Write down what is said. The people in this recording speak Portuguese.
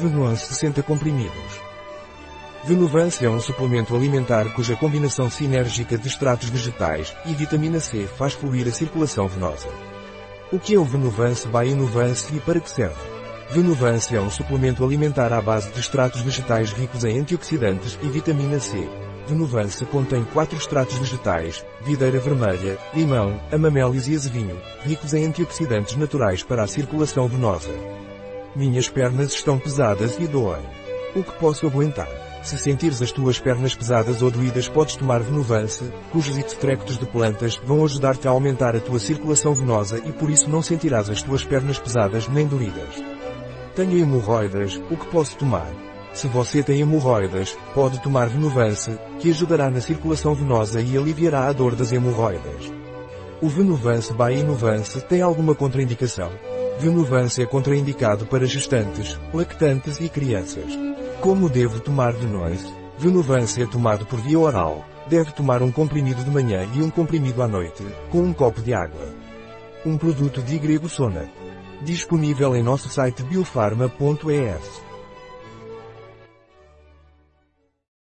Venuance 60 comprimidos. Venuvance é um suplemento alimentar cuja combinação sinérgica de extratos vegetais e vitamina C faz fluir a circulação venosa. O que é o Venuvance by Inuvance e para que serve? Venuvance é um suplemento alimentar à base de extratos vegetais ricos em antioxidantes e vitamina C. Venuvance contém quatro extratos vegetais, videira vermelha, limão, amamélis e azevinho, ricos em antioxidantes naturais para a circulação venosa. Minhas pernas estão pesadas e doem. O que posso aguentar? Se sentires as tuas pernas pesadas ou doídas podes tomar Venuvance, cujos extractos de plantas vão ajudar-te a aumentar a tua circulação venosa e por isso não sentirás as tuas pernas pesadas nem doídas. Tenho hemorroidas, o que posso tomar? Se você tem hemorroidas, pode tomar Venuvance, que ajudará na circulação venosa e aliviará a dor das hemorroidas. O Venuvance by Inuvance tem alguma contraindicação? Venuvance é contraindicado para gestantes, lactantes e crianças. Como devo tomar de noite? Venuvance é tomado por via oral. Deve tomar um comprimido de manhã e um comprimido à noite, com um copo de água. Um produto de Grego Sona. Disponível em nosso site biofarma.es.